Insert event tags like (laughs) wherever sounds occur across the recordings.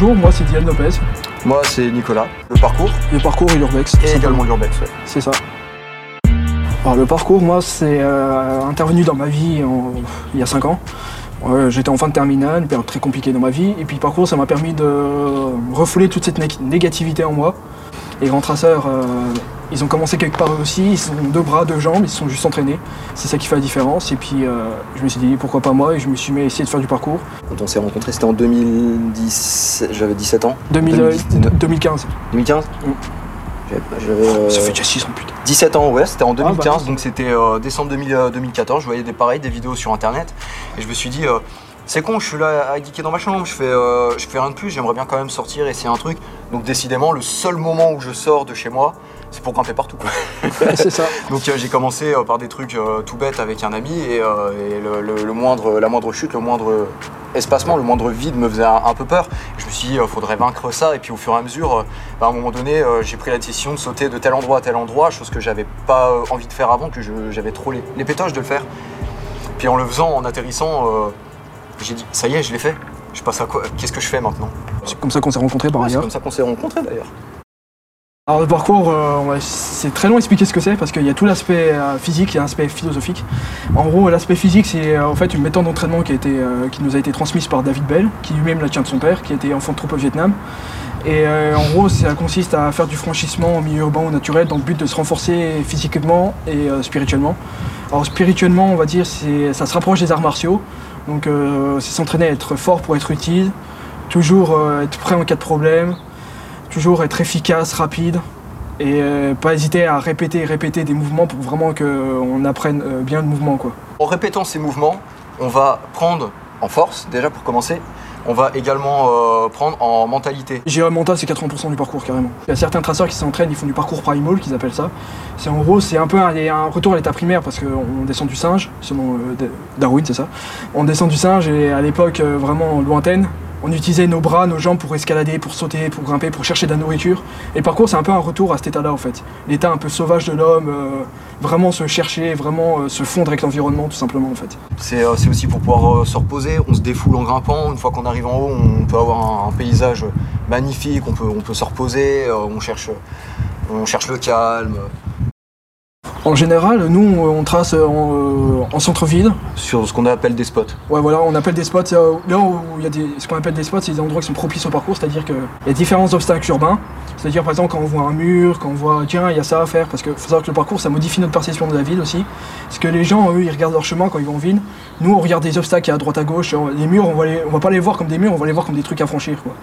Bonjour, moi c'est Diane Lopez. Moi, c'est Nicolas. Le parcours Le parcours et l'urbex. et également l'urbex. ouais. C'est ça. Alors le parcours, moi, c'est euh, intervenu dans ma vie en- il y a 5 ans. Euh, J'étais en fin de terminale, une période très compliquée dans ma vie. Et puis le parcours, ça m'a permis de refouler toute cette né- négativité en moi. Les grands traceurs, euh, ils ont commencé quelque part eux aussi. Ils ont deux bras, deux jambes, ils se sont juste entraînés. C'est ça qui fait la différence. Et puis euh, je me suis dit pourquoi pas moi? Et je me suis mis à essayer de faire du parcours. Quand on s'est rencontrés, c'était en 2010. J'avais 17 ans. 2000, 2010, euh, 2015. 2015 Mm. J'avais- J'avais euh, Ça fait déjà 6 ans putain. 17 ans, ouais, c'était en 2015, bah, donc c'était décembre 2000, euh, 2014. Je voyais des pareils, des vidéos sur internet, et je me suis dit, euh, c'est con, je suis là à geeker dans ma chambre, je fais, euh, je fais rien de plus, j'aimerais bien quand même sortir, essayer un truc. Donc décidément, le seul moment où je sors de chez moi, c'est pour grimper partout. c'est ça. (laughs) Donc euh, j'ai commencé euh, par des trucs tout bêtes avec un ami, et, et le, le- le moindre, la moindre chute, le moindre espacement, le moindre vide me faisait un, un peu peur. Je me suis dit, il faudrait vaincre ça, et puis au fur et à mesure, bah, à un moment donné, j'ai pris la décision de sauter de tel endroit à tel endroit, chose que j'avais pas envie de faire avant, que j'avais trop les, les pétoches de le faire. Puis en le faisant, en atterrissant, j'ai dit, ça y est, je l'ai fait. Je passe à quoi Qu'est-ce que je fais maintenant? C'est comme ça qu'on s'est rencontrés par C'est ailleurs. comme ça qu'on s'est rencontrés d'ailleurs. Alors le parcours, euh, c'est très long à expliquer ce que c'est parce qu'il y a tout l'aspect euh, physique et l'aspect philosophique. En gros, l'aspect physique, c'est euh, en fait une méthode d'entraînement qui, qui nous a été transmise par David Bell, qui lui-même la tient de son père, qui était enfant de troupe au Vietnam. Et en gros, ça consiste à faire du franchissement en milieu urbain ou naturel dans le but de se renforcer physiquement et spirituellement. Alors spirituellement, on va dire, ça se rapproche des arts martiaux. Donc c'est s'entraîner à être fort pour être utile, toujours être prêt en cas de problème, toujours être efficace, rapide et euh, pas hésiter à répéter et répéter des mouvements pour vraiment qu'on apprenne euh, bien le mouvement quoi. En répétant ces mouvements, on va prendre en force, déjà pour commencer. On va également euh, prendre en mentalité. J'irai mental c'est 80% du parcours carrément. Il y a certains traceurs qui s'entraînent, ils font du parcours primal qu'ils appellent ça. C'est en gros c'est un peu un, un retour à l'état primaire parce qu'on descend du singe, selon euh, Darwin c'est ça. On descend du singe et à l'époque euh, vraiment lointaine, on utilisait nos bras, nos jambes pour escalader, pour sauter, pour grimper, pour chercher de la nourriture. Et le parcours c'est un peu un retour à cet état-là en fait. L'état un peu sauvage de l'homme, euh, vraiment se chercher, vraiment euh, se fondre avec l'environnement tout simplement en fait. C'est euh, aussi pour pouvoir se reposer, on se défoule en grimpant. Une fois qu'on arrive en haut, on peut avoir un, paysage magnifique, on peut, on peut se reposer, on, cherche, on cherche le calme. En général, nous, on trace en, euh, en centre-ville. Sur ce qu'on appelle des spots. Ouais, voilà, on appelle des spots. euh, Là où il y a des, ce qu'on appelle des spots, c'est des endroits qui sont propices au parcours, c'est-à-dire qu'il y a différents obstacles urbains. C'est-à-dire, par exemple, quand on voit un mur, quand on voit, tiens, il y a ça à faire, parce qu'il faut savoir que le parcours, ça modifie notre perception de la ville aussi. Parce que les gens, eux, ils regardent leur chemin quand ils vont en ville. Nous, on regarde des obstacles à droite à gauche. Les murs, on va, les, on va pas les voir comme des murs, on va les voir comme des trucs à franchir, quoi.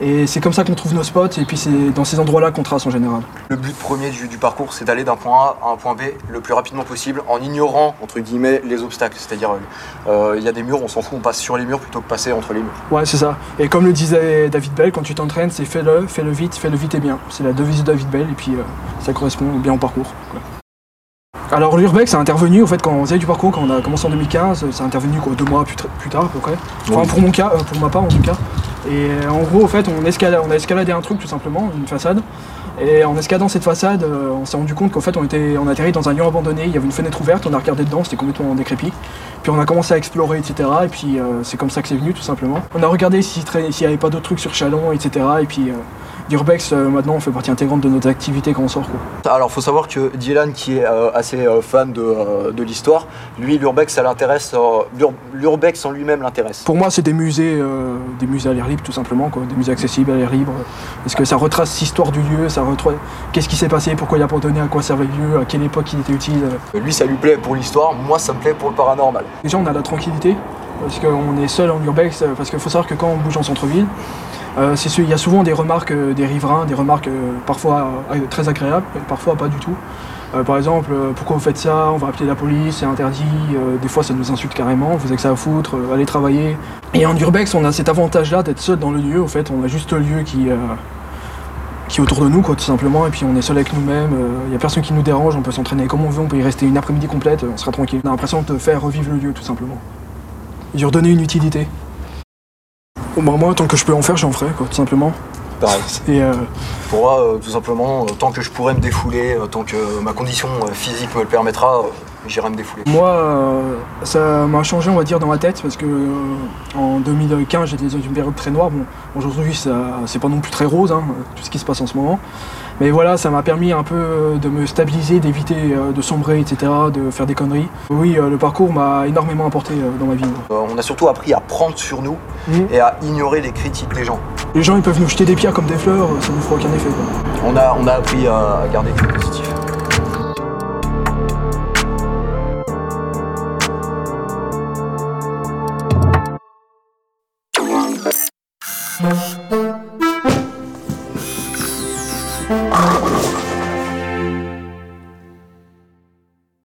Et c'est comme ça qu'on trouve nos spots, et puis c'est dans ces endroits-là qu'on trace en général. Le but premier du, du parcours, c'est d'aller d'un point A à un point B le plus rapidement possible en ignorant, entre guillemets, les obstacles. C'est-à-dire, euh, il y a des murs, on s'en fout, on passe sur les murs plutôt que passer entre les murs. Ouais, c'est ça. Et comme le disait David Bell, quand tu t'entraînes, c'est fais-le, fais-le vite, fais-le vite et bien. C'est la devise de David Bell, et puis euh, ça correspond bien au parcours. quoi. Alors l'Urbex a intervenu, en fait, quand on faisait du parcours, quand on a commencé en 2015, ça a intervenu quoi, deux mois plus, tard à peu près. Enfin, pour mon cas, euh, pour ma part en tout cas. Et en gros, en fait, on, a escaladé un truc tout simplement, une façade. Et en escaladant cette façade, euh, on s'est rendu compte qu'en fait, on, était, on atterrit dans un lieu abandonné, il y avait une fenêtre ouverte, on a regardé dedans, c'était complètement décrépit. Puis on a commencé à explorer, etc. Et puis euh, c'est comme ça que c'est venu, tout simplement. On a regardé s'il n'y avait pas d'autres trucs sur Chalon, etc. Et puis euh, l'Urbex, euh, maintenant, fait partie intégrante de notre activité quand on sort. Quoi. Alors, faut savoir que Dylan, qui est euh, assez euh, fan de, euh, de l'histoire, lui, l'urbex, ça l'intéresse. l'ur- l'urbex en lui-même l'intéresse. Pour moi, c'est des musées, des musées à l'air libre, tout simplement, quoi. des musées accessibles à l'air libre. Parce que ça retrace l'histoire du lieu, ça retrace qu'est-ce qui s'est passé, pourquoi il a abandonné, à quoi servait le lieu, à quelle époque il était utile. Lui, ça lui plaît pour l'histoire, moi, ça me plaît pour le paranormal. Déjà, on a la tranquillité, parce qu'on est seul en urbex, euh, parce qu'il faut savoir que quand on bouge en centre-ville, euh, il y a souvent des remarques euh, des riverains, des remarques parfois très agréables, parfois pas du tout. Par exemple, pourquoi vous faites ça On va appeler la police, c'est interdit. Des fois, ça nous insulte carrément. Vous avez que ça à foutre, allez travailler. Et en urbex, on a cet avantage-là d'être seul dans le lieu. En fait, on a juste le lieu qui, qui est autour de nous, quoi, tout simplement. Et puis, on est seul avec nous-mêmes. Il n'y a personne qui nous dérange. On peut s'entraîner comme on veut. On peut y rester une après-midi complète. On sera tranquille. On a l'impression de faire revivre le lieu, tout simplement. Lui redonner une utilité. Bon, bah, moi, tant que je peux en faire, j'en ferai, quoi, tout simplement. Pareil. Et euh, Pour moi, euh, tout simplement, euh, tant que je pourrais me défouler, euh, tant que ma condition physique me le permettra, j'irai me défouler. moi, euh, ça m'a changé, on va dire, dans ma tête parce que euh, en 2015, j'étais dans une période très noire. Bon, aujourd'hui, c'est pas non plus très rose, hein, tout ce qui se passe en ce moment. Mais voilà, ça m'a permis un peu de me stabiliser, d'éviter euh, de sombrer, etc., de faire des conneries. Oui, le parcours m'a énormément apporté dans ma vie. On a surtout appris à prendre sur nous Mhm. et à ignorer les critiques des gens. Les gens, ils peuvent nous jeter des pierres comme des fleurs, ça ne fera aucun effet. quoi. On a, on a appris à, à garder du positif. Mm-hmm.